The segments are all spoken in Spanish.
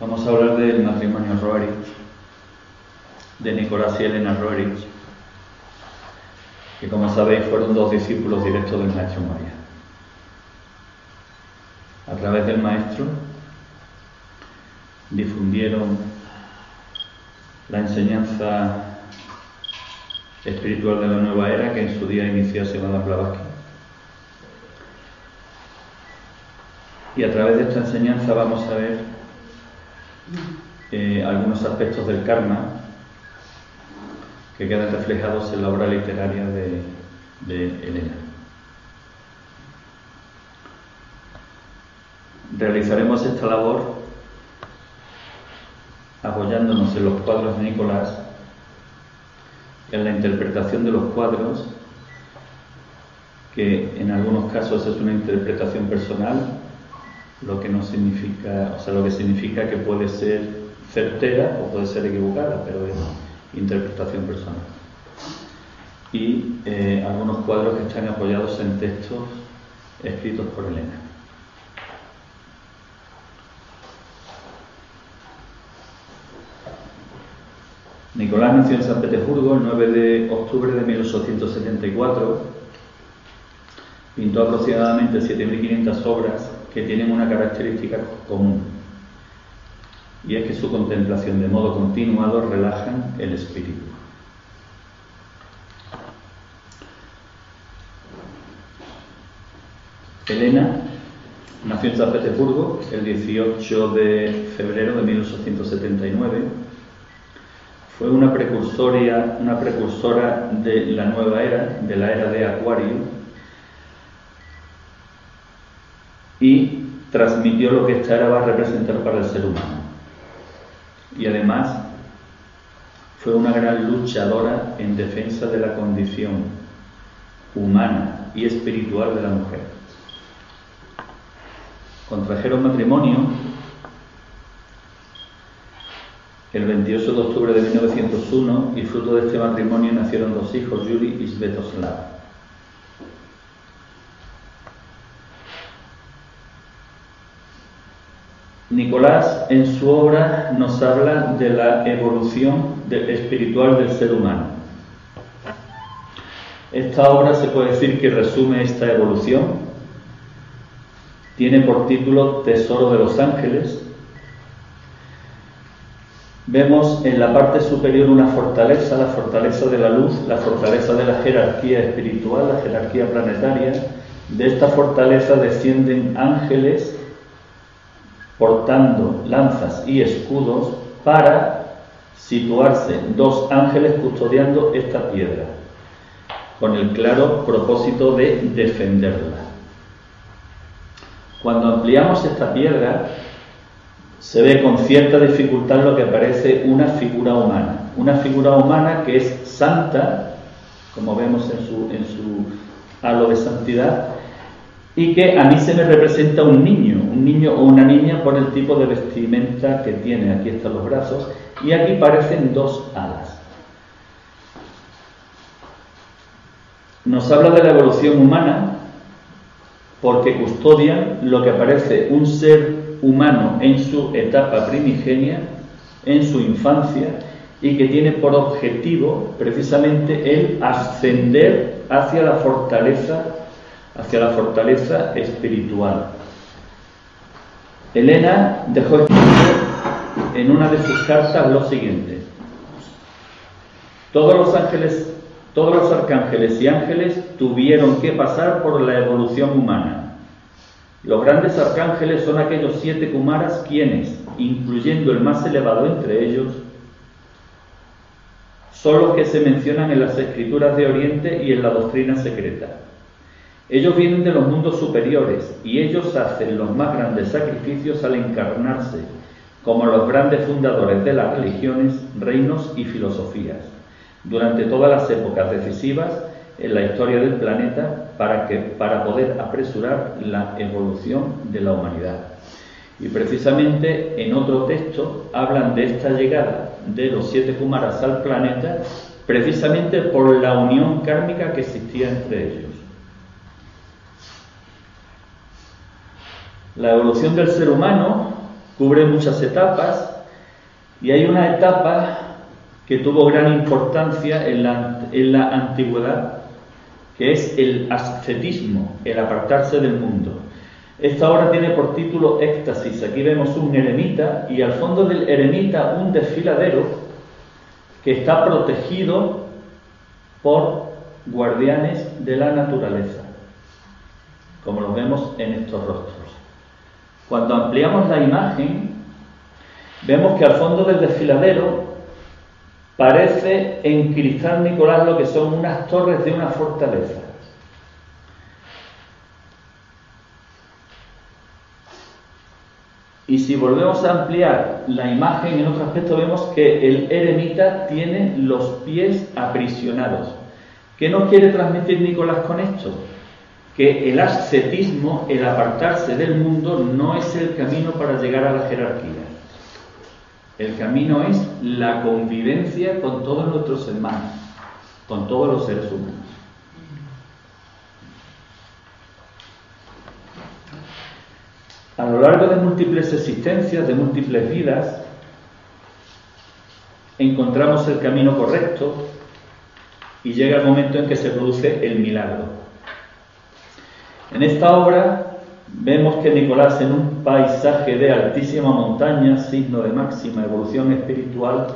Vamos a hablar del matrimonio Roerich, de Nicolás y Elena Roerich, que como sabéis fueron dos discípulos directos del maestro María. A través del maestro difundieron la enseñanza espiritual de la nueva era que en su día inició Semana Blavatsky. Y a través de esta enseñanza vamos a ver eh, algunos aspectos del karma que quedan reflejados en la obra literaria de, de Elena. Realizaremos esta labor apoyándonos en los cuadros de Nicolás, en la interpretación de los cuadros, que en algunos casos es una interpretación personal, lo que no significa, o sea, lo que significa que puede ser certera o puede ser equivocada, pero es interpretación personal. Y eh, algunos cuadros que están apoyados en textos escritos por Elena. Nicolás nació en San Petersburgo el 9 de octubre de 1874. Pintó aproximadamente 7.500 obras que tienen una característica común, y es que su contemplación de modo continuado relajan el espíritu. Elena nació en San Petersburgo el 18 de febrero de 1879. Fue una precursora, una precursora de la nueva era, de la era de Acuario, y transmitió lo que esta era va a representar para el ser humano. Y además fue una gran luchadora en defensa de la condición humana y espiritual de la mujer. Contrajeron matrimonio el 28 de octubre de 1901 y fruto de este matrimonio nacieron dos hijos, Yuri y Svetoslav. Nicolás en su obra nos habla de la evolución espiritual del ser humano. Esta obra se puede decir que resume esta evolución. Tiene por título Tesoro de los Ángeles. Vemos en la parte superior una fortaleza, la fortaleza de la luz, la fortaleza de la jerarquía espiritual, la jerarquía planetaria. De esta fortaleza descienden ángeles portando lanzas y escudos para situarse dos ángeles custodiando esta piedra, con el claro propósito de defenderla. Cuando ampliamos esta piedra, se ve con cierta dificultad lo que parece una figura humana, una figura humana que es santa, como vemos en su, en su halo de santidad, y que a mí se me representa un niño, un niño o una niña por el tipo de vestimenta que tiene. Aquí están los brazos y aquí parecen dos alas. Nos habla de la evolución humana porque custodian lo que parece un ser humano en su etapa primigenia, en su infancia, y que tiene por objetivo precisamente el ascender hacia la fortaleza hacia la fortaleza espiritual. Elena dejó en una de sus cartas lo siguiente. Todos los ángeles, todos los arcángeles y ángeles tuvieron que pasar por la evolución humana. Los grandes arcángeles son aquellos siete kumaras quienes, incluyendo el más elevado entre ellos, son los que se mencionan en las escrituras de Oriente y en la doctrina secreta. Ellos vienen de los mundos superiores y ellos hacen los más grandes sacrificios al encarnarse como los grandes fundadores de las religiones, reinos y filosofías durante todas las épocas decisivas en la historia del planeta para, que, para poder apresurar la evolución de la humanidad. Y precisamente en otro texto hablan de esta llegada de los siete Kumaras al planeta precisamente por la unión kármica que existía entre ellos. La evolución del ser humano cubre muchas etapas y hay una etapa que tuvo gran importancia en la, antigüedad, que es el ascetismo, el apartarse del mundo. Esta obra tiene por título Éxtasis. Aquí vemos un eremita y al fondo del eremita un desfiladero que está protegido por guardianes de la naturaleza, como lo vemos en estos rostros. Cuando ampliamos la imagen, vemos que al fondo del desfiladero parece en cristal Nicolás lo que son unas torres de una fortaleza. Y si volvemos a ampliar la imagen en otro aspecto, vemos que el eremita tiene los pies aprisionados. ¿Qué nos quiere transmitir Nicolás con esto? Que el ascetismo, el apartarse del mundo, no es el camino para llegar a la jerarquía. El camino es la convivencia con todos nuestros hermanos, con todos los seres humanos. A lo largo de múltiples existencias, de múltiples vidas, encontramos el camino correcto y llega el momento en que se produce el milagro. En esta obra vemos que Nicolás en un paisaje de altísima montaña, signo de máxima evolución espiritual,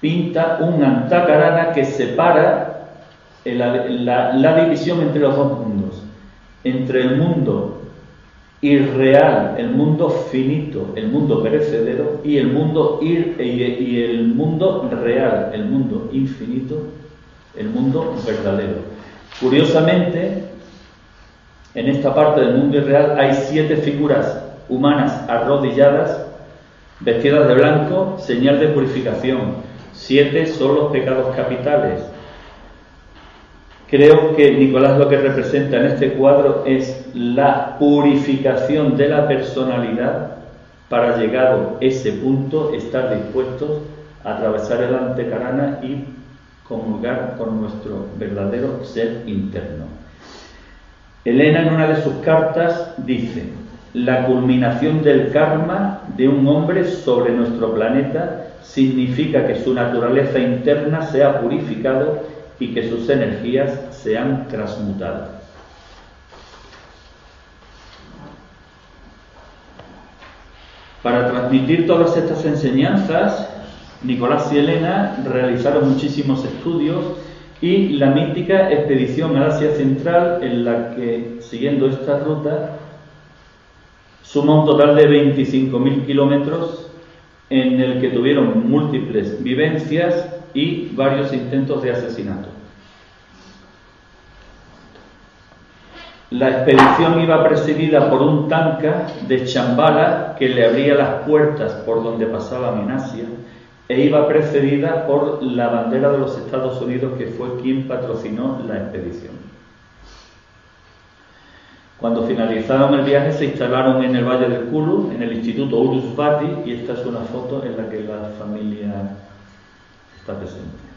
pinta un antacarana que separa la, división entre los dos mundos, entre el mundo irreal, el mundo finito, el mundo perecedero y el mundo ir, y el mundo real, el mundo infinito, el mundo verdadero. Curiosamente, en esta parte del mundo irreal hay siete figuras humanas arrodilladas, vestidas de blanco, señal de purificación. Siete son los pecados capitales. Creo que Nicolás lo que representa en este cuadro es la purificación de la personalidad para llegado ese punto estar dispuestos a atravesar el antecarana y comulgar con nuestro verdadero ser interno. Elena en una de sus cartas dice, la culminación del karma de un hombre sobre nuestro planeta significa que su naturaleza interna se ha purificado y que sus energías se han transmutado. Para transmitir todas estas enseñanzas, Nicolás y Elena realizaron muchísimos estudios y la mítica expedición a Asia Central, en la que, siguiendo esta ruta, suma un total de 25.000 kilómetros en el que tuvieron múltiples vivencias y varios intentos de asesinato. La expedición iba presidida por un tanca de Chambala que le abría las puertas por donde pasaba Minasia e iba precedida por la bandera de los Estados Unidos que fue quien patrocinó la expedición. Cuando finalizaron el viaje se instalaron en el Valle del Kulu, en el Instituto Urusvati, y esta es una foto en la que la familia está presente.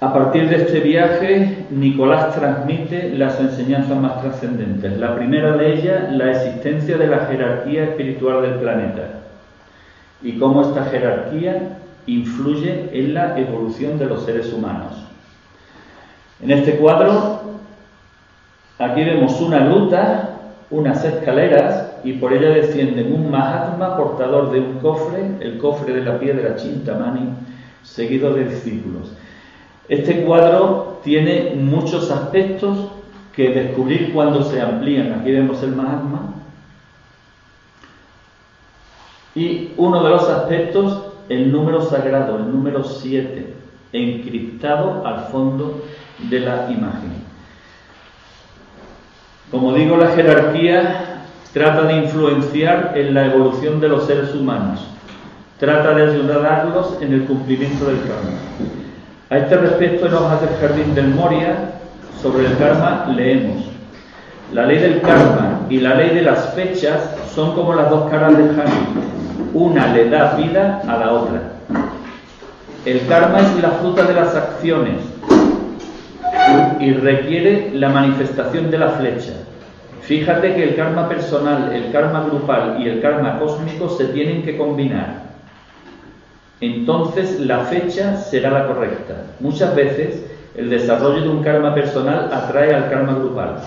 A partir de este viaje, Nicolás transmite las enseñanzas más trascendentes. La primera de ellas, la existencia de la jerarquía espiritual del planeta y cómo esta jerarquía influye en la evolución de los seres humanos. En este cuadro, aquí vemos una gruta, unas escaleras y por ella descienden un Mahatma portador de un cofre, el cofre de la piedra Chintamani, seguido de discípulos. Este cuadro tiene muchos aspectos que descubrir cuando se amplían. Aquí vemos el Mahatma. Y uno de los aspectos, el número sagrado, el número 7, encriptado al fondo de la imagen. Como digo, la jerarquía trata de influenciar en la evolución de los seres humanos, trata de ayudarlos en el cumplimiento del karma. A este respecto, en Hojas del Jardín del Moria, sobre el karma, leemos: La ley del karma y la ley de las fechas son como las dos caras del jardín. Una le da vida a la otra. El karma es la fruta de las acciones y requiere la manifestación de la flecha. Fíjate que el karma personal, el karma grupal y el karma cósmico se tienen que combinar. Entonces la fecha será la correcta. Muchas veces el desarrollo de un karma personal atrae al karma grupal.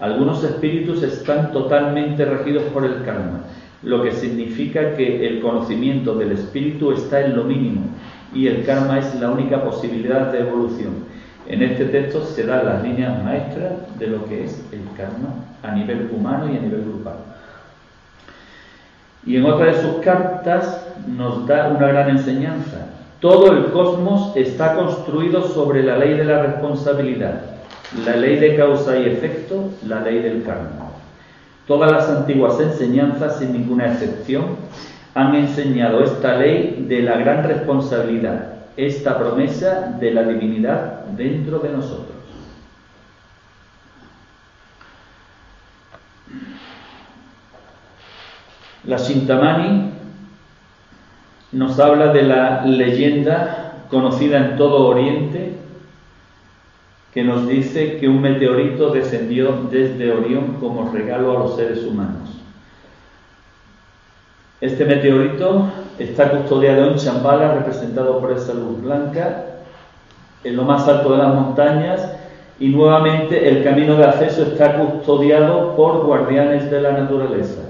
Algunos espíritus están totalmente regidos por el karma, lo que significa que el conocimiento del espíritu está en lo mínimo y el karma es la única posibilidad de evolución. En este texto se dan las líneas maestras de lo que es el karma a nivel humano y a nivel grupal. Y en otra de sus cartas nos da una gran enseñanza. Todo el cosmos está construido sobre la ley de la responsabilidad, la ley de causa y efecto, la ley del karma. Todas las antiguas enseñanzas, sin ninguna excepción, han enseñado esta ley de la gran responsabilidad, esta promesa de la divinidad dentro de nosotros. La Shintamani nos habla de la leyenda conocida en todo Oriente que nos dice que un meteorito descendió desde Orión como regalo a los seres humanos. Este meteorito está custodiado en Chambala, representado por esa luz blanca, en lo más alto de las montañas, y nuevamente el camino de acceso está custodiado por guardianes de la naturaleza.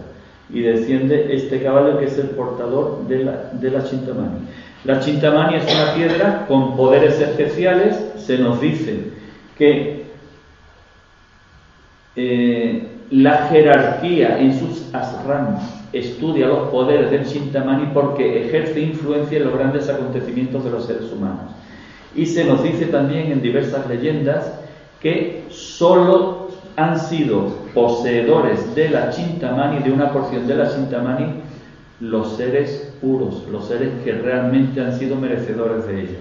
Y desciende este caballo que es el portador de la, de la Chintamani. La Chintamani es una piedra con poderes especiales. Se nos dice que eh, la jerarquía en sus asrams estudia los poderes del Chintamani porque ejerce influencia en los grandes acontecimientos de los seres humanos. Y se nos dice también en diversas leyendas que solo han sido poseedores de la Chintamani, de una porción de la Chintamani, los seres puros, los seres que realmente han sido merecedores de ello.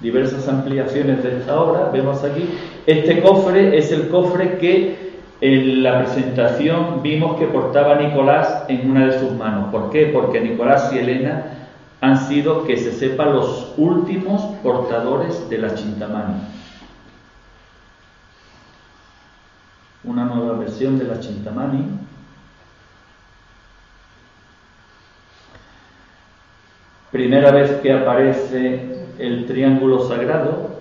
Diversas ampliaciones de esta obra, vemos aquí, este cofre es el cofre que en la presentación vimos que portaba Nicolás en una de sus manos. ¿Por qué? Porque Nicolás y Elena han sido, que se sepa, los últimos portadores de la Chintamani. Una nueva versión de la Chintamani. Primera vez que aparece el triángulo sagrado,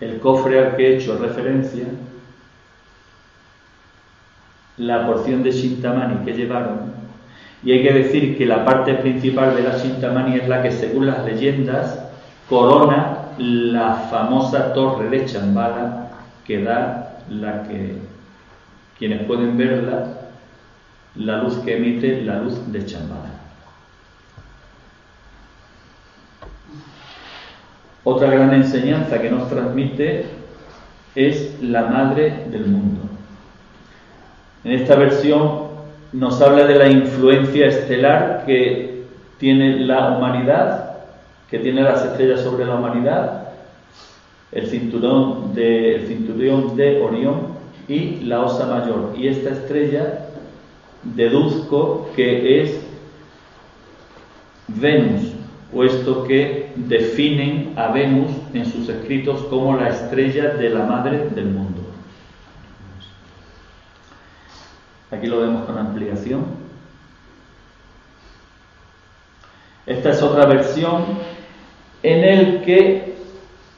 el cofre al que he hecho referencia, la porción de Shintamani que llevaron, y hay que decir que la parte principal de la Shintamani es la que, según las leyendas, corona la famosa torre de Chambala que da la que quienes pueden verla, la luz que emite la luz de Chambala. Otra gran enseñanza que nos transmite es la madre del mundo. En esta versión nos habla de la influencia estelar que tiene la humanidad, que tiene las estrellas sobre la humanidad, el cinturón de, Orión y la Osa Mayor. Y esta estrella deduzco que es Venus, puesto que definen a Venus en sus escritos como la estrella de la madre del mundo. Aquí lo vemos con ampliación. Esta es otra versión en el que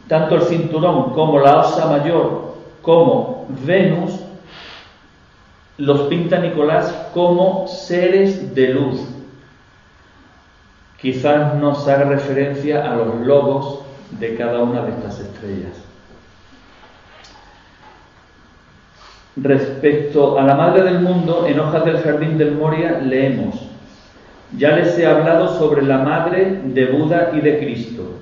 tanto el cinturón como la osa mayor como Venus los pinta Nicolás como seres de luz, quizás nos haga referencia a los logos de cada una de estas estrellas. Respecto a la Madre del Mundo, en Hojas del Jardín del Moria leemos, ya les he hablado sobre la Madre de Buda y de Cristo.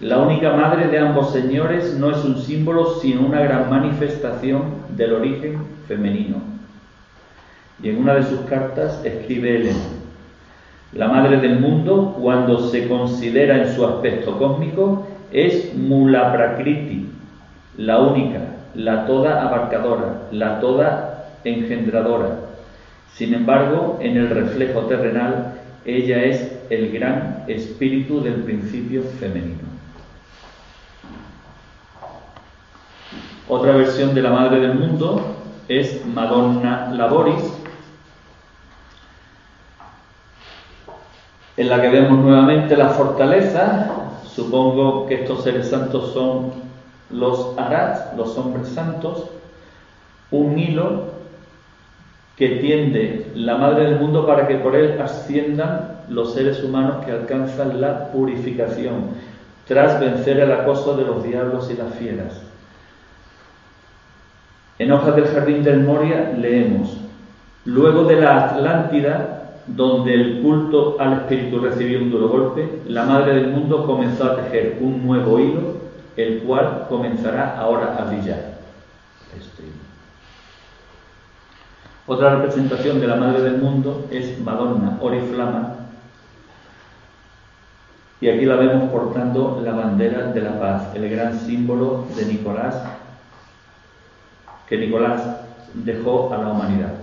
La única Madre de ambos señores no es un símbolo, sino una gran manifestación del origen femenino. Y en una de sus cartas escribe Elena, la madre del mundo, cuando se considera en su aspecto cósmico, es Mula Prakriti, la única, la toda abarcadora, la toda engendradora. Sin embargo, en el reflejo terrenal, ella es el gran espíritu del principio femenino. Otra versión de la Madre del Mundo es Madonna Laboris, en la que vemos nuevamente la fortaleza. Supongo que estos seres santos son los Arats, los hombres santos, un hilo que tiende la Madre del Mundo para que por él asciendan los seres humanos que alcanzan la purificación, tras vencer el acoso de los diablos y las fieras. En Hojas del Jardín del Moria leemos, luego de la Atlántida, donde el culto al espíritu recibió un duro golpe, la Madre del Mundo comenzó a tejer un nuevo hilo, el cual comenzará ahora a brillar. Este Otra representación de la Madre del Mundo es Madonna Oriflama, y aquí la vemos portando la bandera de la paz, el gran símbolo de Nicolás, que Nicolás dejó a la humanidad.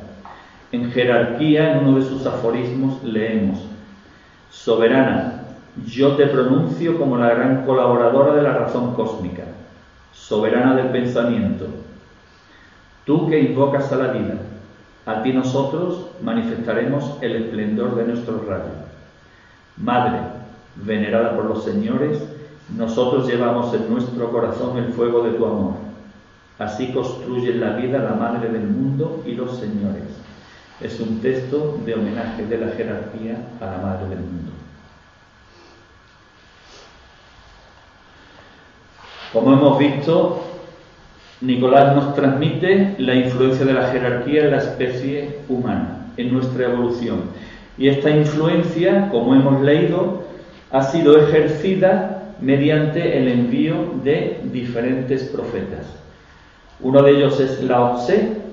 En jerarquía, en uno de sus aforismos, leemos, Soberana, yo te pronuncio como la gran colaboradora de la razón cósmica, soberana del pensamiento, tú que invocas a la vida, a ti nosotros manifestaremos el esplendor de nuestro rayo. Madre, venerada por los señores, nosotros llevamos en nuestro corazón el fuego de tu amor. Así construye la vida la Madre del mundo y los señores. Es un texto de homenaje de la jerarquía a la Madre del mundo. Como hemos visto, Nicolás nos transmite la influencia de la jerarquía en la especie humana, en nuestra evolución. Y esta influencia, como hemos leído, ha sido ejercida mediante el envío de diferentes profetas. Uno de ellos es Lao Tse,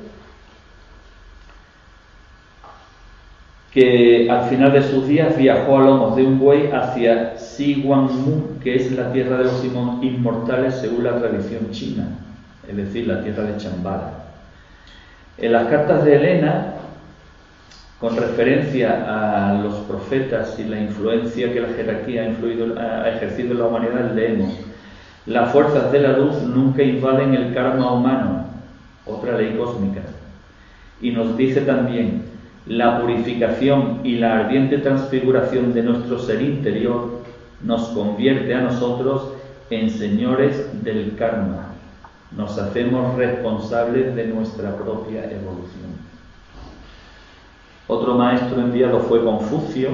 que al final de sus días viajó a lomos de un buey hacia Mu, que es la tierra de los inmortales según la tradición china, es decir, la tierra de Chambara. En las cartas de Elena con referencia a los profetas y la influencia que la jerarquía ha, ha ejercido en la humanidad, leemos, las fuerzas de la luz nunca invaden el karma humano, otra ley cósmica. Y nos dice también, la purificación y la ardiente transfiguración de nuestro ser interior nos convierte a nosotros en señores del karma. Nos hacemos responsables de nuestra propia evolución. Otro maestro enviado fue Confucio,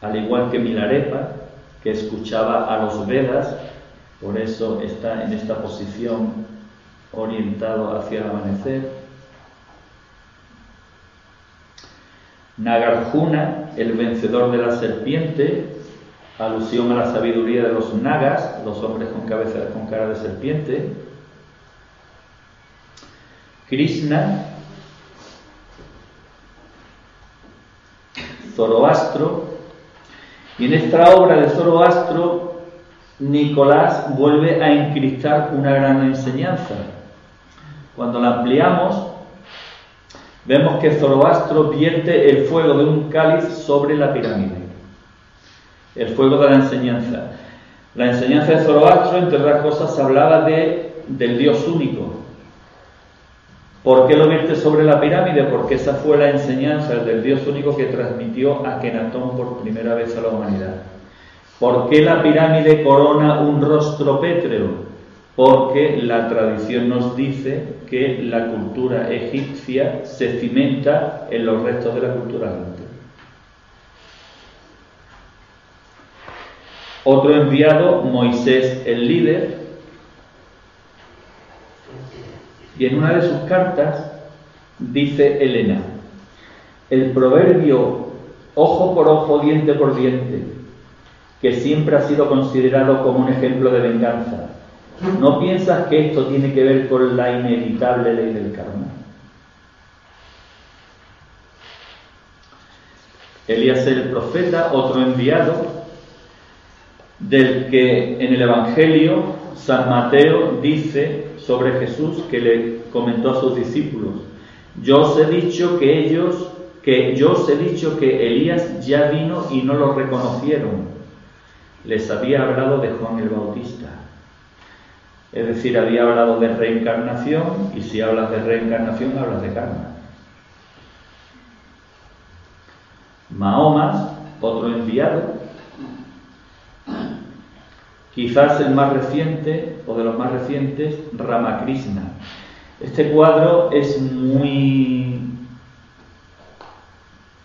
al igual que Milarepa, que escuchaba a los Vedas, por eso está en esta posición orientado hacia el amanecer. Nagarjuna, el vencedor de la serpiente, alusión a la sabiduría de los nagas, los hombres con cabeza con cara de serpiente. Krishna, Zoroastro, y en esta obra de Zoroastro, Nicolás vuelve a encristar una gran enseñanza. Cuando la ampliamos, vemos que Zoroastro vierte el fuego de un cáliz sobre la pirámide, el fuego de la enseñanza. La enseñanza de Zoroastro, entre otras cosas, hablaba de, del Dios único, ¿Por qué lo vierte sobre la pirámide? Porque esa fue la enseñanza del Dios único que transmitió a Kenatón por primera vez a la humanidad. ¿Por qué la pirámide corona un rostro pétreo? Porque la tradición nos dice que la cultura egipcia se cimenta en los restos de la cultura atlante. Otro enviado, Moisés el líder, Y en una de sus cartas dice Elena, el proverbio ojo por ojo, diente por diente, que siempre ha sido considerado como un ejemplo de venganza, ¿no piensas que esto tiene que ver con la inevitable ley del karma? Elías el profeta, otro enviado, del que en el Evangelio San Mateo dice sobre Jesús que le comentó a sus discípulos. Yo os he dicho que ellos, que yo os he dicho que Elías ya vino y no lo reconocieron. Les había hablado de Juan el Bautista. Es decir, había hablado de reencarnación y si hablas de reencarnación hablas de karma. Mahoma, otro enviado, quizás el más reciente o de los más recientes, Ramakrishna. Este cuadro es muy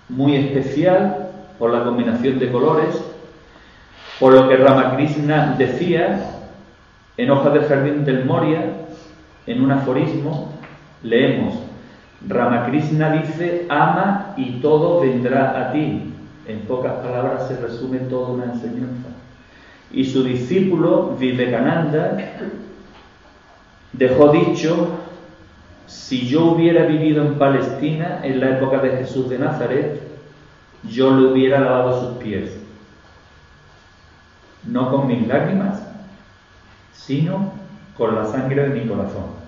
muy especial por la combinación de colores, por lo que Ramakrishna decía en Hojas del Jardín del Moria, en un aforismo, leemos, Ramakrishna dice, ama y todo vendrá a ti. En pocas palabras se resume toda una enseñanza. Y su discípulo Vivekananda dejó dicho, si yo hubiera vivido en Palestina en la época de Jesús de Nazaret, yo le hubiera lavado sus pies. No con mis lágrimas, sino con la sangre de mi corazón.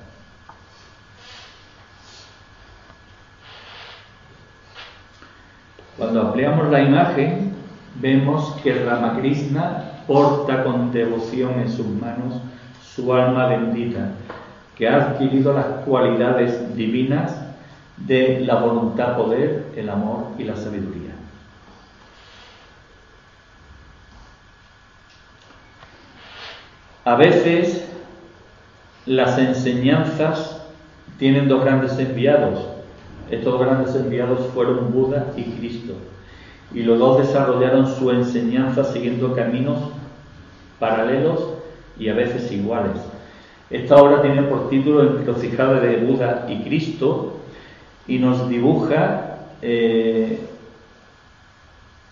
Cuando ampliamos la imagen, vemos que Ramakrishna porta con devoción en sus manos su alma bendita, que ha adquirido las cualidades divinas de la voluntad, poder, el amor y la sabiduría. A veces las enseñanzas tienen dos grandes enviados. Estos grandes enviados fueron Buda y Cristo. Y los dos desarrollaron su enseñanza siguiendo caminos paralelos y a veces iguales. Esta obra tiene por título Encrucijada de Buda y Cristo y nos dibuja eh,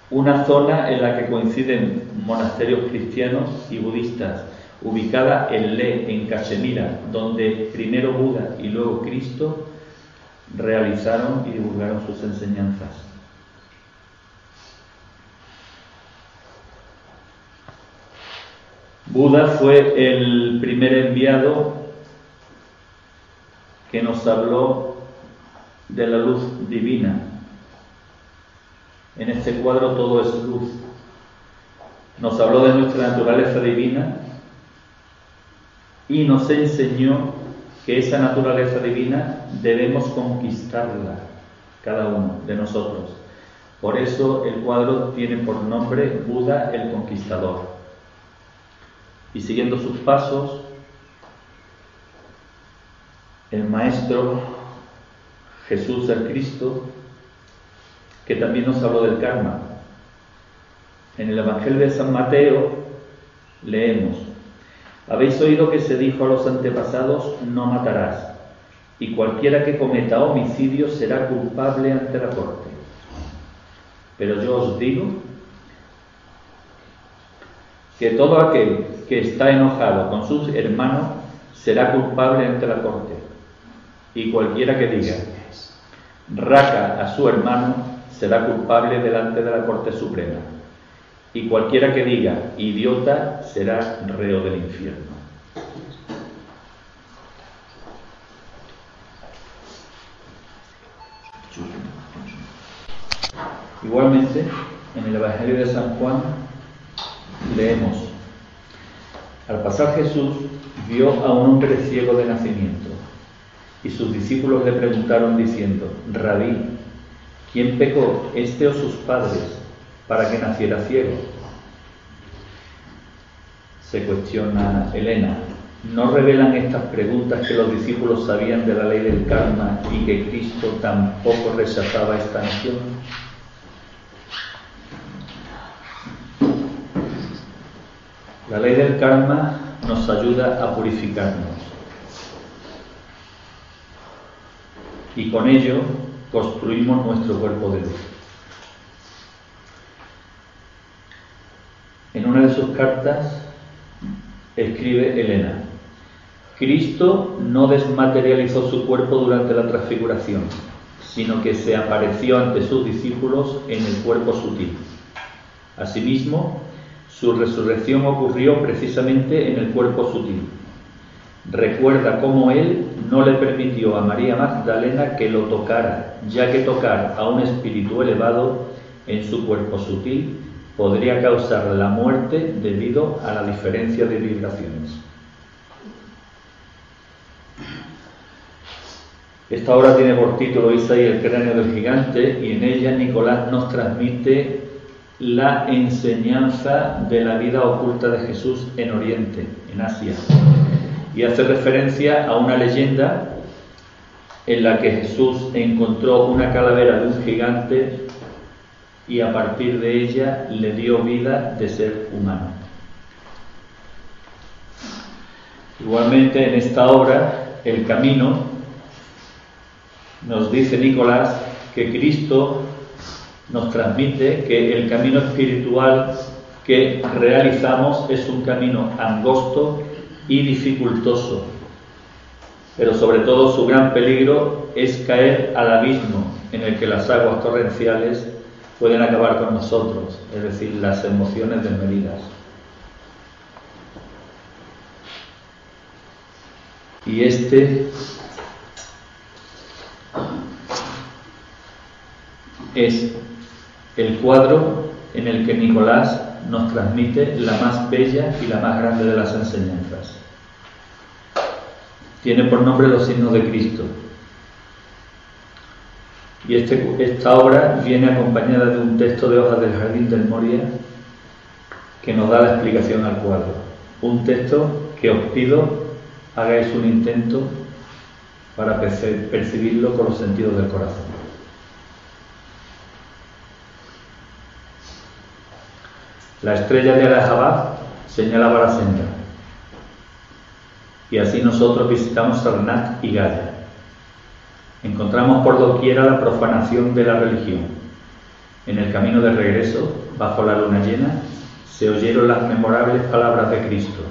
una zona en la que coinciden monasterios cristianos y budistas, ubicada en Le, en Cachemira, donde primero Buda y luego Cristo realizaron y divulgaron sus enseñanzas. Buda fue el primer enviado que nos habló de la luz divina. En este cuadro todo es luz. Nos habló de nuestra naturaleza divina y nos enseñó que esa naturaleza divina debemos conquistarla, cada uno de nosotros. Por eso el cuadro tiene por nombre Buda el Conquistador y siguiendo sus pasos, el Maestro Jesús el Cristo, que también nos habló del karma. En el Evangelio de San Mateo leemos, habéis oído que se dijo a los antepasados, no matarás, y cualquiera que cometa homicidio será culpable ante la corte. Pero yo os digo que todo aquel que está enojado con sus hermanos será culpable ante la corte. Y cualquiera que diga raca a su hermano será culpable delante de la Corte Suprema. Y cualquiera que diga idiota será reo del infierno. Igualmente, en el Evangelio de San Juan leemos, al pasar Jesús vio a un hombre ciego de nacimiento y sus discípulos le preguntaron diciendo, Rabí, ¿quién pecó, este o sus padres, para que naciera ciego? Se cuestiona Elena. ¿No revelan estas preguntas que los discípulos sabían de la ley del karma y que Cristo tampoco rechazaba esta nación? La ley del karma nos ayuda a purificarnos y con ello construimos nuestro cuerpo de luz. En una de sus cartas escribe Elena, Cristo no desmaterializó su cuerpo durante la transfiguración, sino que se apareció ante sus discípulos en el cuerpo sutil. Asimismo, su resurrección ocurrió precisamente en el cuerpo sutil. Recuerda cómo él no le permitió a María Magdalena que lo tocara, ya que tocar a un espíritu elevado en su cuerpo sutil podría causar la muerte debido a la diferencia de vibraciones. Esta obra tiene por título Isa el cráneo del gigante y en ella Nicolás nos transmite la enseñanza de la vida oculta de Jesús en Oriente, en Asia, y hace referencia a una leyenda en la que Jesús encontró una calavera de un gigante y a partir de ella le dio vida de ser humano. Igualmente en esta obra, El Camino, nos dice Nicolás que Cristo nos transmite que el camino espiritual que realizamos es un camino angosto y dificultoso, pero sobre todo su gran peligro es caer al abismo en el que las aguas torrenciales pueden acabar con nosotros, es decir, las emociones desmedidas. Y este es el cuadro en el que Nicolás nos transmite la más bella y la más grande de las enseñanzas. Tiene por nombre los signos de Cristo. Y este, esta obra viene acompañada de un texto de hojas del Jardín del Moria que nos da la explicación al cuadro. Un texto que os pido hagáis un intento para percibirlo con los sentidos del corazón. La estrella de Allahabad señalaba la senda. Y así nosotros visitamos Sarnath y Gaya. Encontramos por doquiera la profanación de la religión. En el camino de regreso, bajo la luna llena, se oyeron las memorables palabras de Cristo.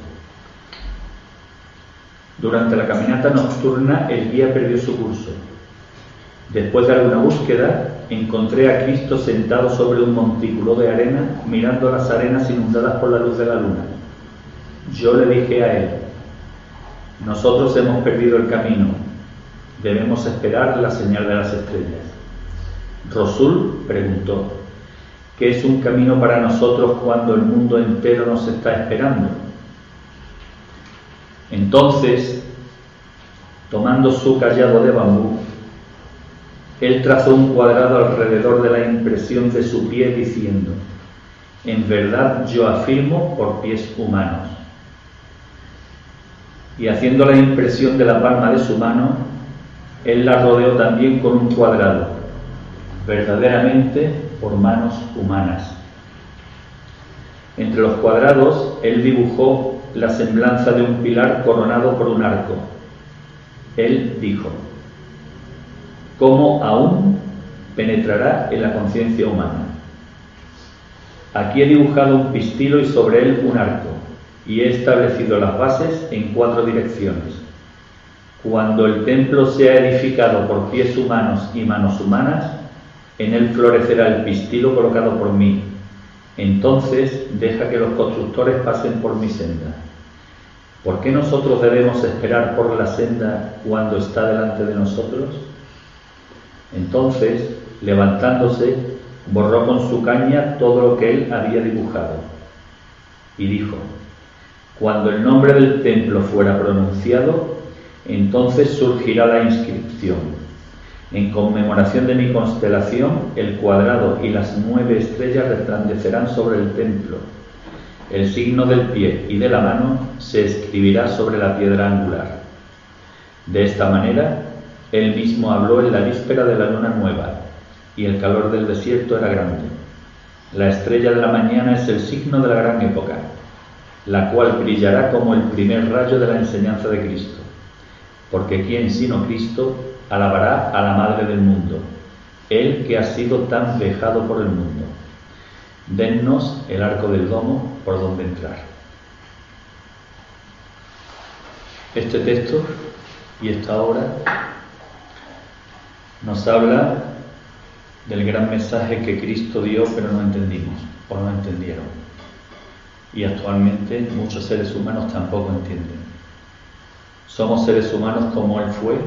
Durante la caminata nocturna el guía perdió su curso. Después de alguna búsqueda, encontré a Cristo sentado sobre un montículo de arena, mirando las arenas inundadas por la luz de la luna. Yo le dije a él, nosotros hemos perdido el camino, debemos esperar la señal de las estrellas. Rosul preguntó, ¿qué es un camino para nosotros cuando el mundo entero nos está esperando? Entonces, tomando su callado de bambú, él trazó un cuadrado alrededor de la impresión de su pie diciendo, en verdad yo afirmo por pies humanos. Y haciendo la impresión de la palma de su mano, él la rodeó también con un cuadrado, verdaderamente por manos humanas. Entre los cuadrados, él dibujó la semblanza de un pilar coronado por un arco. Él dijo, cómo aún penetrará en la conciencia humana. Aquí he dibujado un pistilo y sobre él un arco, y he establecido las bases en cuatro direcciones. Cuando el templo sea edificado por pies humanos y manos humanas, en él florecerá el pistilo colocado por mí. Entonces deja que los constructores pasen por mi senda. ¿Por qué nosotros debemos esperar por la senda cuando está delante de nosotros? Entonces, levantándose, borró con su caña todo lo que él había dibujado y dijo, cuando el nombre del templo fuera pronunciado, entonces surgirá la inscripción. En conmemoración de mi constelación, el cuadrado y las nueve estrellas resplandecerán sobre el templo. El signo del pie y de la mano se escribirá sobre la piedra angular. De esta manera, él mismo habló en la víspera de la luna nueva, y el calor del desierto era grande. La estrella de la mañana es el signo de la gran época, la cual brillará como el primer rayo de la enseñanza de Cristo. Porque ¿quién sino Cristo alabará a la Madre del mundo, Él que ha sido tan vejado por el mundo? Dennos el arco del domo por donde entrar. Este texto y esta obra nos habla del gran mensaje que Cristo dio pero no entendimos o no entendieron. Y actualmente muchos seres humanos tampoco entienden. Somos seres humanos como Él fue,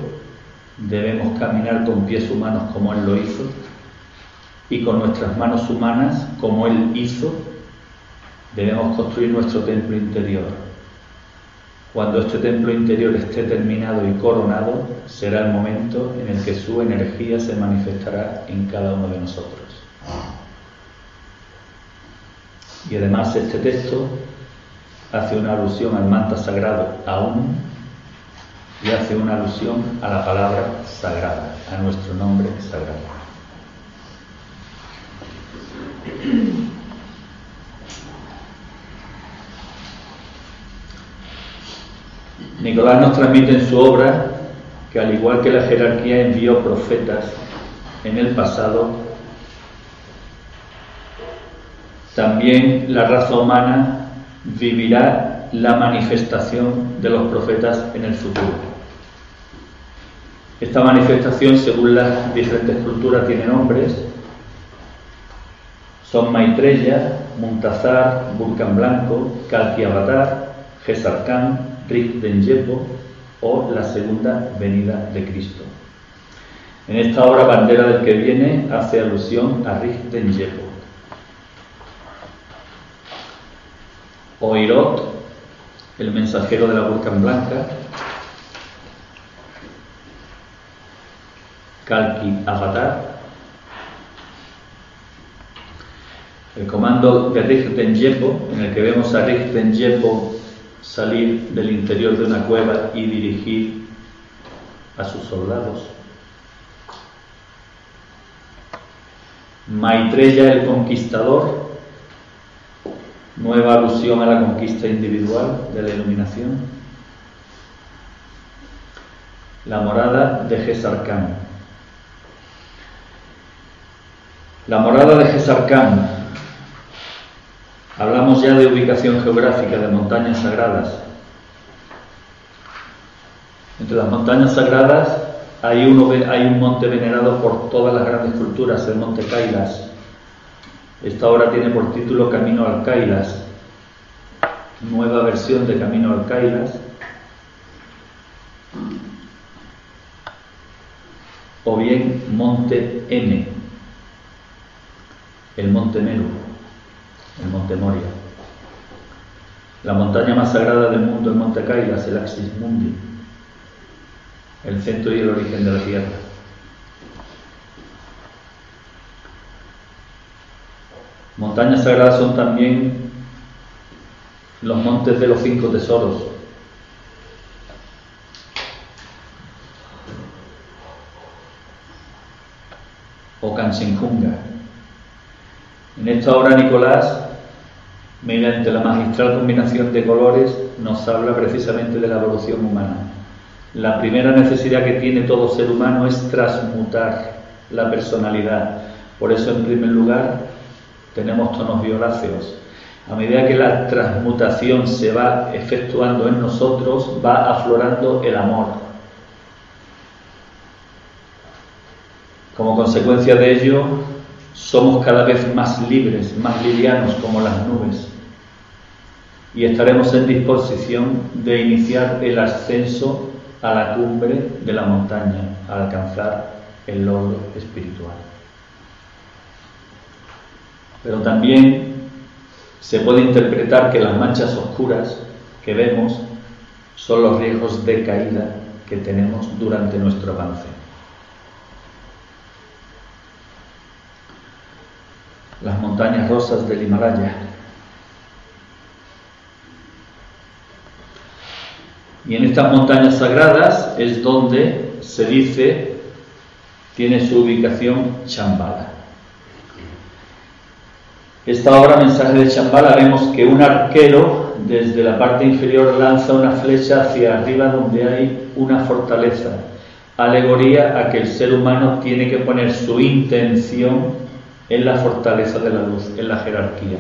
debemos caminar con pies humanos como Él lo hizo y con nuestras manos humanas como Él hizo, debemos construir nuestro templo interior. Cuando este templo interior esté terminado y coronado, será el momento en el que su energía se manifestará en cada uno de nosotros. Y además este texto hace una alusión al manta sagrado aún y hace una alusión a la palabra sagrada, a nuestro nombre sagrado. Nicolás nos transmite en su obra que al igual que la jerarquía envió profetas en el pasado, también la raza humana vivirá la manifestación de los profetas en el futuro. Esta manifestación, según las diferentes culturas, tiene nombres. Son Maitreya, Muntazar, Vulcan Blanco, Kalki-Avatar, Gesarkán, Denjepo o la segunda venida de Cristo. En esta obra Bandera del que viene hace alusión a Rick Denjepo. Oirot, el mensajero de la Vulcan Blanca, Kalki Avatar, el comando de Rick Denjepo, en el que vemos a Rick Denjepo salir del interior de una cueva y dirigir a sus soldados. Maitreya el conquistador, nueva alusión a la conquista individual de la iluminación. La morada de Gesarkán. La morada de Gesarkán Hablamos ya de ubicación geográfica de montañas sagradas. Entre las montañas sagradas hay, uno, hay un monte venerado por todas las grandes culturas, el monte Kailas. Esta obra tiene por título Camino al Kailas, nueva versión de Camino al Kailas. O bien Monte N, el Monte Meru el Monte Moria. La montaña más sagrada del mundo, el Monte Kailas, el Axis Mundi, el centro y el origen de la Tierra. Montañas sagradas son también los montes de los cinco tesoros. O Kanchenjunga. En esta obra Nicolás mediante la magistral combinación de colores, nos habla precisamente de la evolución humana. La primera necesidad que tiene todo ser humano es transmutar la personalidad. Por eso, en primer lugar, tenemos tonos violáceos. A medida que la transmutación se va efectuando en nosotros, va aflorando el amor. Como consecuencia de ello, somos cada vez más libres, más livianos como las nubes y estaremos en disposición de iniciar el ascenso a la cumbre de la montaña, al alcanzar el logro espiritual. Pero también se puede interpretar que las manchas oscuras que vemos son los riesgos de caída que tenemos durante nuestro avance. Las montañas rosas del Himalaya Y en estas montañas sagradas es donde se dice tiene su ubicación Chambala. Esta obra, mensaje de Chambala, vemos que un arquero desde la parte inferior lanza una flecha hacia arriba donde hay una fortaleza, alegoría a que el ser humano tiene que poner su intención en la fortaleza de la luz, en la jerarquía.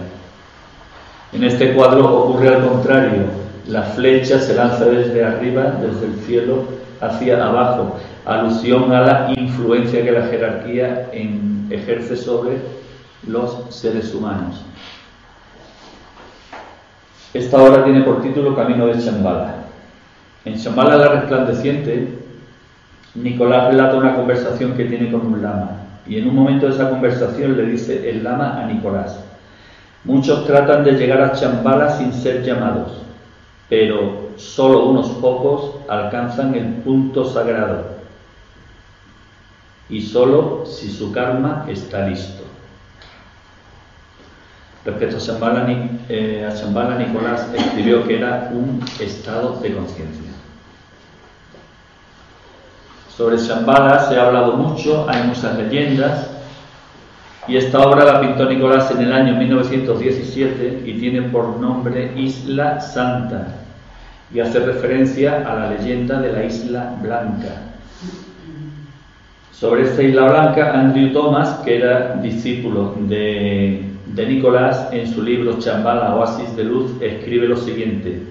En este cuadro ocurre al contrario, la flecha se lanza desde arriba, desde el cielo, hacia abajo, alusión a la influencia que la jerarquía ejerce sobre los seres humanos. Esta obra tiene por título Camino de Chambala. En Chambala la resplandeciente, Nicolás relata una conversación que tiene con un lama y en un momento de esa conversación le dice el lama a Nicolás, muchos tratan de llegar a Chambala sin ser llamados pero solo unos pocos alcanzan el punto sagrado y solo si su karma está listo. Respecto a Shambhala, eh, Nicolás escribió que era un estado de conciencia. Sobre Shambhala se ha hablado mucho, hay muchas leyendas, y esta obra la pintó Nicolás en el año 1917 y tiene por nombre Isla Santa y hace referencia a la leyenda de la Isla Blanca. Sobre esta Isla Blanca, Andrew Thomas, que era discípulo de, de Nicolás, en su libro Chambala, Oasis de Luz, escribe lo siguiente.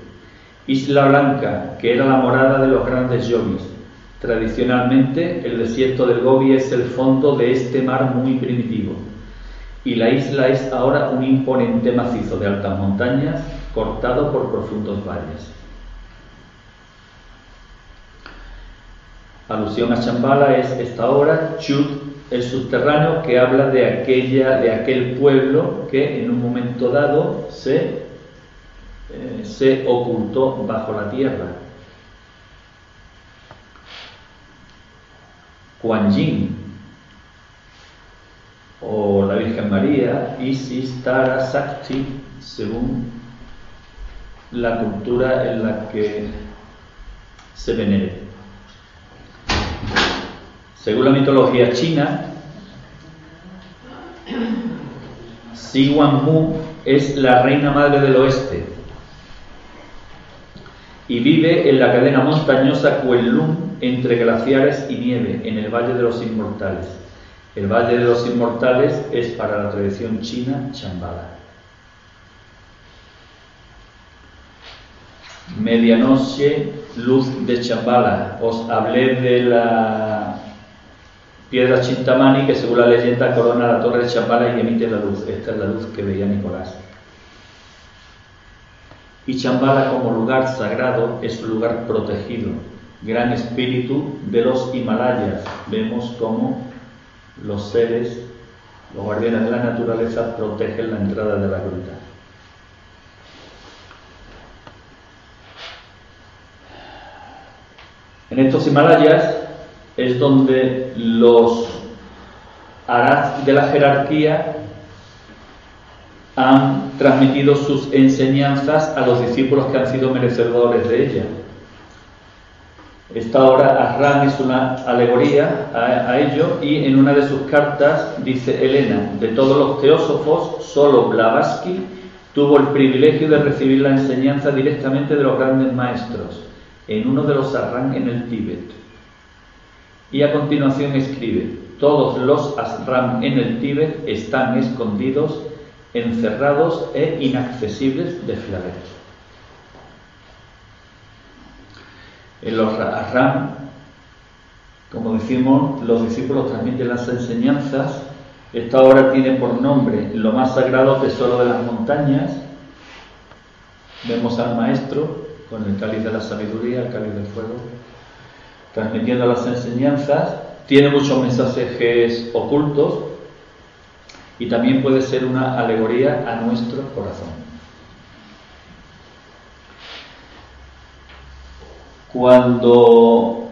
Isla Blanca, que era la morada de los grandes yogis. Tradicionalmente, el desierto del Gobi es el fondo de este mar muy primitivo y la isla es ahora un imponente macizo de altas montañas cortado por profundos valles. Alusión a Chambala es esta obra, Chut, el subterráneo, que habla de, aquella, de aquel pueblo que en un momento dado se, eh, se ocultó bajo la tierra. Kuan Yin, o la Virgen María, Isis, Tara, Sakti, según la cultura en la que se venere. Según la mitología china, Si Mu es la reina madre del oeste y vive en la cadena montañosa Kuelun entre glaciares y nieve en el Valle de los Inmortales. El Valle de los Inmortales es para la tradición china Chambala. Medianoche, luz de Chambala. Os hablé de la piedra Chintamani que según la leyenda corona la torre de Chambala y emite la luz. Esta es la luz que veía Nicolás. Y Chambala como lugar sagrado es un lugar protegido, gran espíritu de los Himalayas. Vemos cómo los seres, los guardianes de la naturaleza, protegen la entrada de la gruta. En estos Himalayas es donde los Arats de la jerarquía han transmitido sus enseñanzas a los discípulos que han sido merecedores de ella. Esta obra, Arran, es una alegoría a, ello y en una de sus cartas dice Elena, de todos los teósofos, solo Blavatsky tuvo el privilegio de recibir la enseñanza directamente de los grandes maestros en uno de los Arran en el Tíbet. Y a continuación escribe, todos los Asram en el Tíbet están escondidos, encerrados e inaccesibles de Filadelfia. En los Ram, como decimos, los discípulos transmiten las enseñanzas. Esta obra tiene por nombre Lo más sagrado tesoro de las montañas. Vemos al maestro con el cáliz de la sabiduría, el cáliz del fuego, transmitiendo las enseñanzas. Tiene muchos mensajes ocultos y también puede ser una alegoría a nuestro corazón. Cuando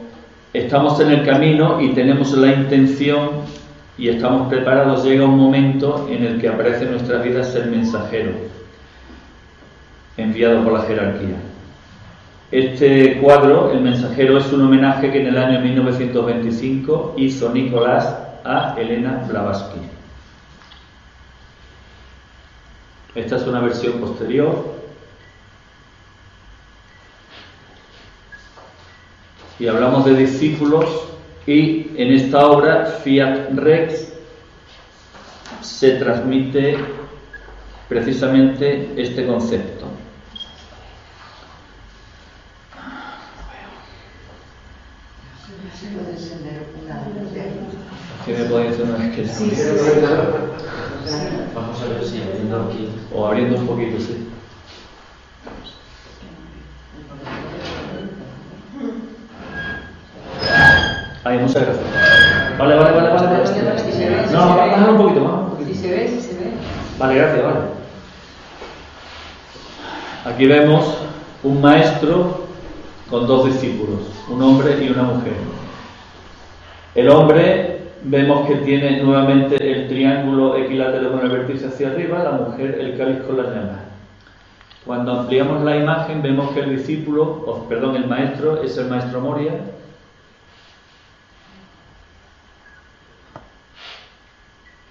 estamos en el camino y tenemos la intención y estamos preparados, llega un momento en el que aparece en nuestras vidas el mensajero, enviado por la jerarquía. Este cuadro, El mensajero, es un homenaje que en el año 1925 hizo Nicolás a Elena Blavatsky. Esta es una versión posterior y hablamos de discípulos y en esta obra Fiat Rex se transmite precisamente este concepto. ¿Qué me puede decir una vez que sí, Vamos a ver si abriendo aquí. O abriendo un poquito, sí. Ahí, muchas gracias. Vale, vale, vale, vale. vale. No, bajar un poquito más. Si se ve, si se ve. Vale, gracias, vale. Aquí vemos un maestro con dos discípulos, un hombre y una mujer. El hombre vemos que tiene nuevamente el triángulo equilátero con el vértice hacia arriba, la mujer el cáliz con las llamas. Cuando ampliamos la imagen vemos que el discípulo, perdón, el maestro es el maestro Moria.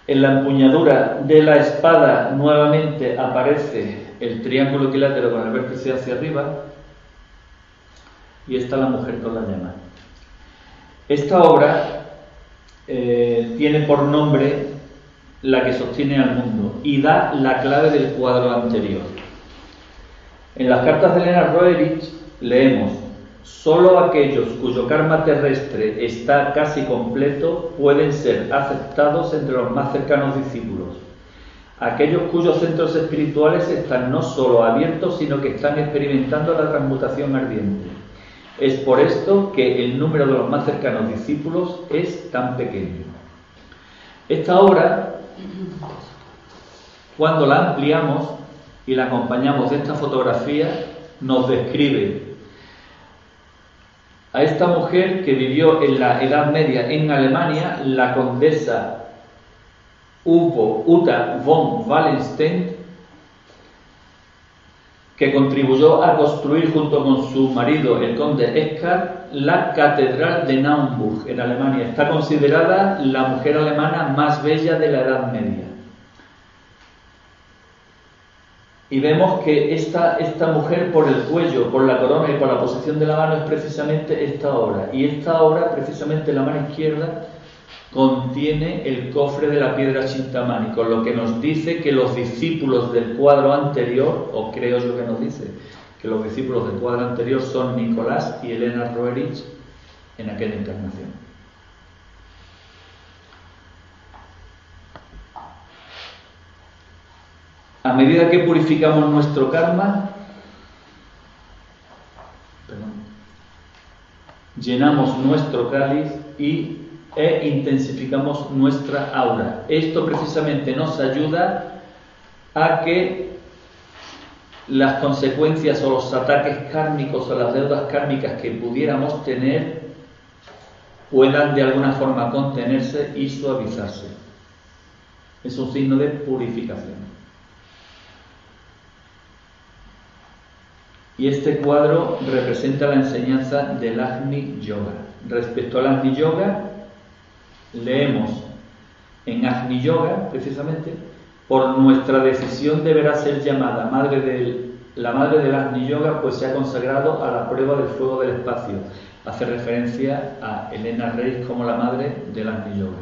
En la empuñadura de la espada nuevamente aparece el triángulo equilátero con el vértice hacia arriba y está la mujer con la llama. Esta obra eh, tiene por nombre la que sostiene al mundo y da la clave del cuadro anterior. En las cartas de Elena Roerich leemos, solo aquellos cuyo karma terrestre está casi completo pueden ser aceptados entre los más cercanos discípulos. Aquellos cuyos centros espirituales están no solo abiertos, sino que están experimentando la transmutación ardiente. Es por esto que el número de los más cercanos discípulos es tan pequeño. Esta obra, cuando la ampliamos, y la acompañamos de esta fotografía, nos describe a esta mujer que vivió en la Edad Media en Alemania, la condesa Uvo Uta von Wallenstein, que contribuyó a construir junto con su marido, el conde Eckart, la Catedral de Naumburg en Alemania. Está considerada la mujer alemana más bella de la Edad Media. Y vemos que esta, esta mujer por el cuello, por la corona y por la posición de la mano es precisamente esta obra. Y esta obra, precisamente la mano izquierda, contiene el cofre de la piedra Chintamani, con lo que nos dice que los discípulos del cuadro anterior, o creo yo que nos dice, que los discípulos del cuadro anterior son Nicolás y Elena Roerich en aquella encarnación. A medida que purificamos nuestro karma, llenamos nuestro cáliz y, e intensificamos nuestra aura. Esto precisamente nos ayuda a que las consecuencias o los ataques kármicos o las deudas kármicas que pudiéramos tener puedan de alguna forma contenerse y suavizarse. Es un signo de purificación. Y este cuadro representa la enseñanza del Agni Yoga. Respecto al Agni Yoga, leemos en Agni Yoga, precisamente, por nuestra decisión deberá ser llamada madre del, la madre del Agni Yoga, pues se ha consagrado a la prueba del fuego del espacio. Hace referencia a Elena Reis como la madre del Agni Yoga.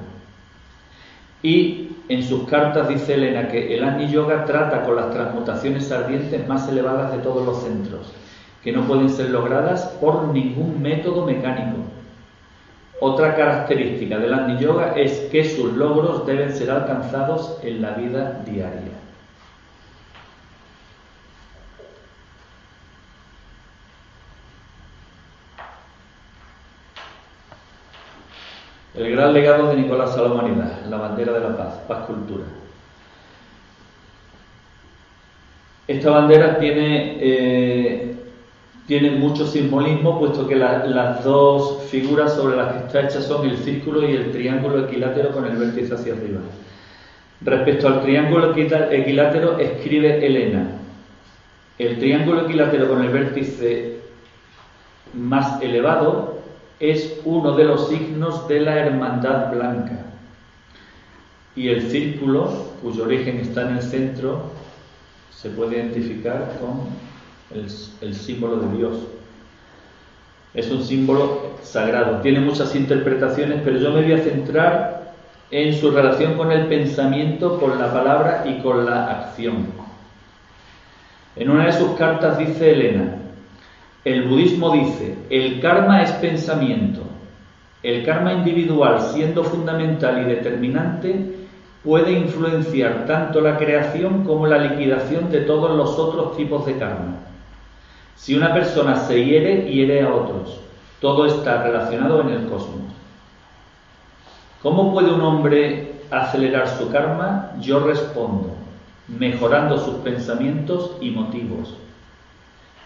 Y en sus cartas dice Elena que el Agni Yoga trata con las transmutaciones ardientes más elevadas de todos los centros, que no pueden ser logradas por ningún método mecánico. Otra característica del Agni Yoga es que sus logros deben ser alcanzados en la vida diaria. El gran legado de Nicolás a la la bandera de la paz, paz cultura. Esta bandera tiene, eh, tiene mucho simbolismo, puesto que las dos figuras sobre las que está hecha son el círculo y el triángulo equilátero con el vértice hacia arriba. Respecto al triángulo equilátero, escribe Elena. El triángulo equilátero con el vértice más elevado es uno de los signos de la hermandad blanca. Y el círculo, cuyo origen está en el centro, se puede identificar con el, símbolo de Dios. Es un símbolo sagrado. Tiene muchas interpretaciones, pero yo me voy a centrar en su relación con el pensamiento, con la palabra y con la acción. En una de sus cartas dice Elena, el budismo dice, el karma es pensamiento. El karma individual, siendo fundamental y determinante, puede influenciar tanto la creación como la liquidación de todos los otros tipos de karma. Si una persona se hiere, hiere a otros. Todo está relacionado en el cosmos. ¿Cómo puede un hombre acelerar su karma? Yo respondo, mejorando sus pensamientos y motivos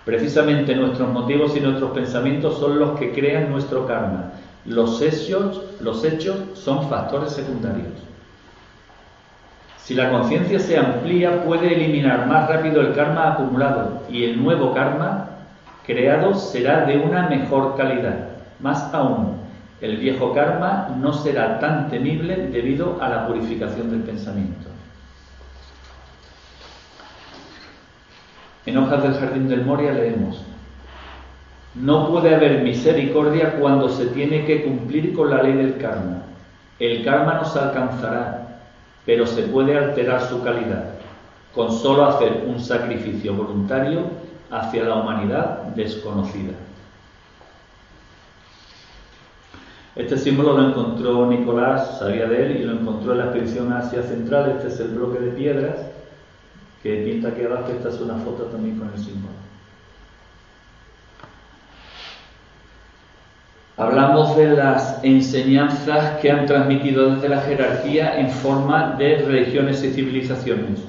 Precisamente nuestros motivos y nuestros pensamientos son los que crean nuestro karma. Los hechos, los hechos son factores secundarios. Si la conciencia se amplía, puede eliminar más rápido el karma acumulado y el nuevo karma creado será de una mejor calidad. Más aún, el viejo karma no será tan temible debido a la purificación del pensamiento. En hojas del Jardín del Moria leemos, no puede haber misericordia cuando se tiene que cumplir con la ley del karma. El karma nos alcanzará, pero se puede alterar su calidad con solo hacer un sacrificio voluntario hacia la humanidad desconocida. Este símbolo lo encontró Nicolás, sabía de él, y lo encontró en la expedición Asia Central. Este es el bloque de piedras que pinta aquí abajo. Esta es una foto también con el símbolo. Hablamos de las enseñanzas que han transmitido desde la jerarquía en forma de religiones y civilizaciones.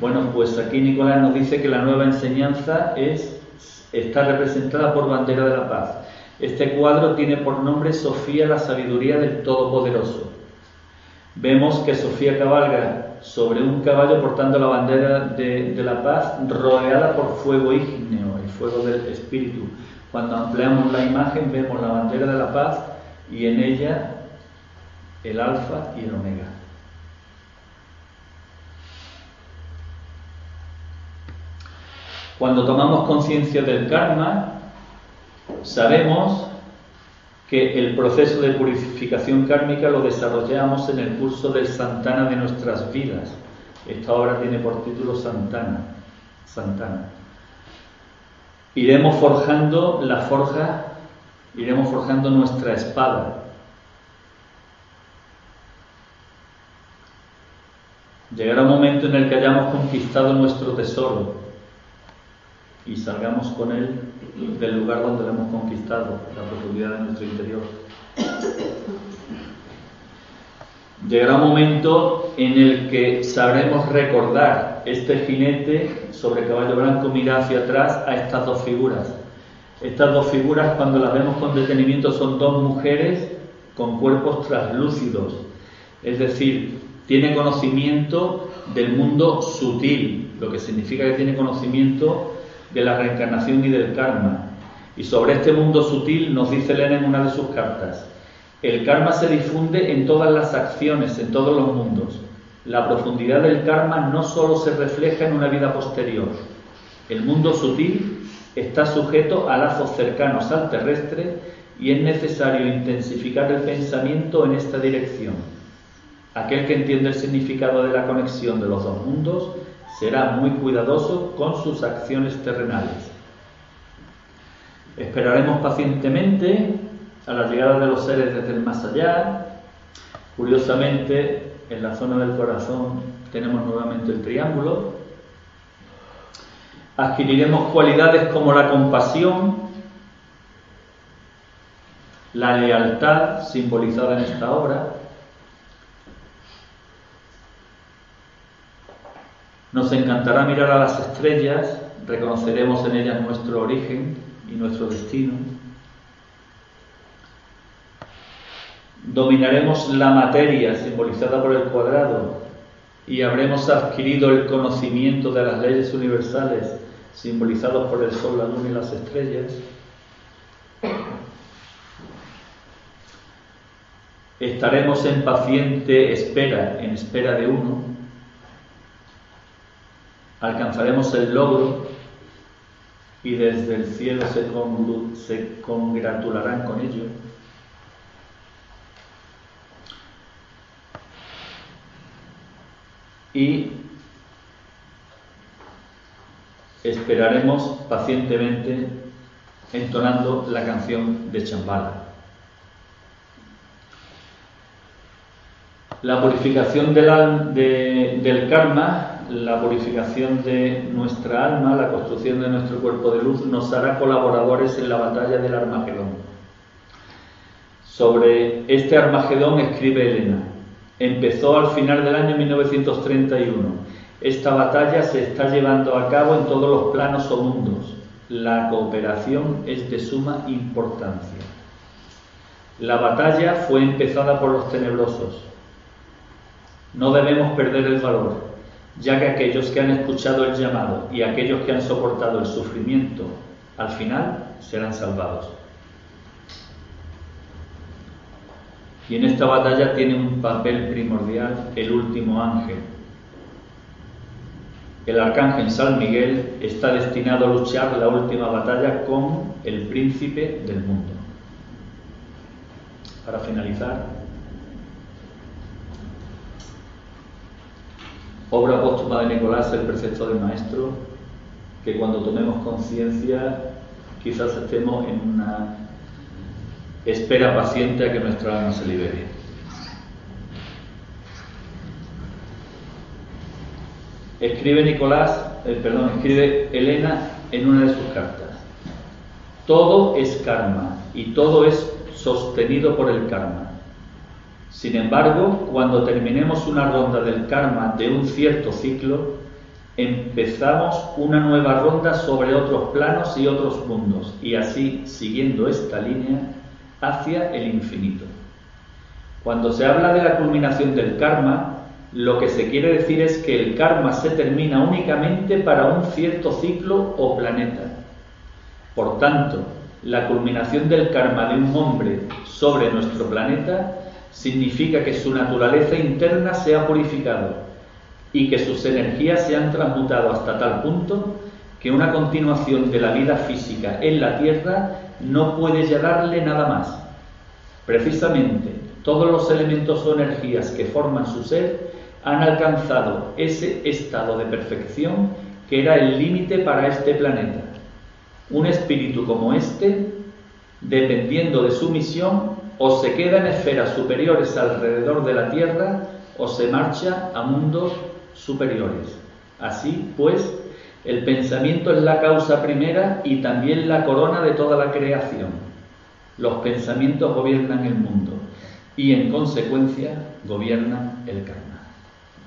Bueno, pues aquí Nicolás nos dice que la nueva enseñanza es, está representada por bandera de la paz. Este cuadro tiene por nombre Sofía, la sabiduría del Todopoderoso. Vemos que Sofía cabalga sobre un caballo portando la bandera de, la paz, rodeada por fuego ígneo, el fuego del espíritu. Cuando ampliamos la imagen vemos la bandera de la paz y en ella el alfa y el omega. Cuando tomamos conciencia del karma, sabemos que el proceso de purificación kármica lo desarrollamos en el curso del Santana de nuestras vidas. Esta obra tiene por título Santana. Santana. Iremos forjando la forja, iremos forjando nuestra espada. Llegará un momento en el que hayamos conquistado nuestro tesoro y salgamos con él del lugar donde lo hemos conquistado, la profundidad de nuestro interior. Llegará un momento en el que sabremos recordar este jinete sobre caballo blanco mira hacia atrás a estas dos figuras. Estas dos figuras cuando las vemos con detenimiento son dos mujeres con cuerpos translúcidos, es decir, tiene conocimiento del mundo sutil, lo que significa que tiene conocimiento de la reencarnación y del karma. Y sobre este mundo sutil nos dice Elena en una de sus cartas, el karma se difunde en todas las acciones, en todos los mundos. La profundidad del karma no solo se refleja en una vida posterior. El mundo sutil está sujeto a lazos cercanos al terrestre y es necesario intensificar el pensamiento en esta dirección. Aquel que entiende el significado de la conexión de los dos mundos será muy cuidadoso con sus acciones terrenales. Esperaremos pacientemente a la llegada de los seres desde el más allá. Curiosamente, en la zona del corazón tenemos nuevamente el triángulo. Adquiriremos cualidades como la compasión, la lealtad simbolizada en esta obra, Nos encantará mirar a las estrellas, reconoceremos en ellas nuestro origen y nuestro destino. Dominaremos la materia simbolizada por el cuadrado y habremos adquirido el conocimiento de las leyes universales simbolizados por el sol, la luna y las estrellas. Estaremos en paciente espera, en espera de uno, alcanzaremos el logro y desde el cielo se, congratularán con ello. Y esperaremos pacientemente entonando la canción de Chambala. La purificación del, karma la purificación de nuestra alma, la construcción de nuestro cuerpo de luz, nos hará colaboradores en la batalla del Armagedón. Sobre este Armagedón escribe Elena. Empezó al final del año 1931. Esta batalla se está llevando a cabo en todos los planos o mundos. la cooperación es de suma importancia. La batalla fue empezada por los tenebrosos. No debemos perder el valor, ya que aquellos que han escuchado el llamado y aquellos que han soportado el sufrimiento, al final serán salvados. Y en esta batalla tiene un papel primordial el último ángel. El arcángel San Miguel está destinado a luchar la última batalla con el príncipe del mundo. Para finalizar, obra póstuma de Nicolás, el precepto del maestro, que cuando tomemos conciencia quizás estemos en una espera paciente a que nuestra alma se libere. Escribe Nicolás, eh, perdón, escribe Elena en una de sus cartas. Todo es karma y todo es sostenido por el karma. Sin embargo, cuando terminemos una ronda del karma de un cierto ciclo, empezamos una nueva ronda sobre otros planos y otros mundos, y así, siguiendo esta línea, hacia el infinito. Cuando se habla de la culminación del karma, lo que se quiere decir es que el karma se termina únicamente para un cierto ciclo o planeta. Por tanto, la culminación del karma de un hombre sobre nuestro planeta significa que su naturaleza interna se ha purificado y que sus energías se han transmutado hasta tal punto que una continuación de la vida física en la Tierra no puede llegarle nada más. Precisamente, todos los elementos o energías que forman su ser han alcanzado ese estado de perfección que era el límite para este planeta. Un espíritu como este, dependiendo de su misión, o se queda en esferas superiores alrededor de la Tierra o se marcha a mundos superiores. Así pues, el pensamiento es la causa primera y también la corona de toda la creación. Los pensamientos gobiernan el mundo y en consecuencia gobiernan el karma.